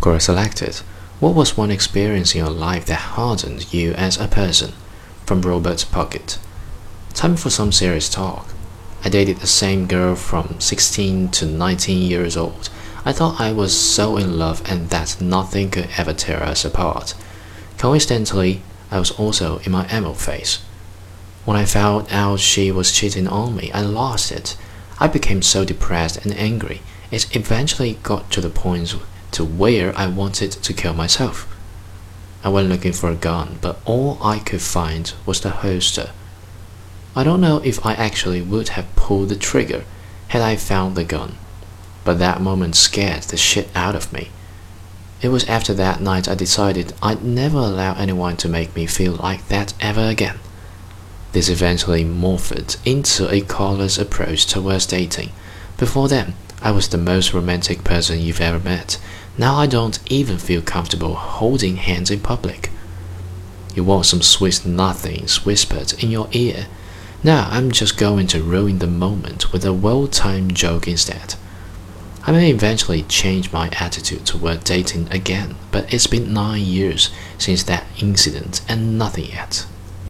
Girl selected. What was one experience in your life that hardened you as a person? From Robert Puckett. Time for some serious talk. I dated the same girl from 16 to 19 years old. I thought I was so in love and that nothing could ever tear us apart. Coincidentally, I was also in my emo phase. When I found out she was cheating on me, I lost it. I became so depressed and angry. It eventually got to the point to where I wanted to kill myself. I went looking for a gun, but all I could find was the holster. I don't know if I actually would have pulled the trigger had I found the gun, but that moment scared the shit out of me. It was after that night I decided I'd never allow anyone to make me feel like that ever again. This eventually morphed into a callous approach towards dating. Before then, I was the most romantic person you've ever met. Now I don't even feel comfortable holding hands in public. You want some sweet nothings whispered in your ear. Now I'm just going to ruin the moment with a well timed joke instead. I may eventually change my attitude toward dating again, but it's been nine years since that incident and nothing yet.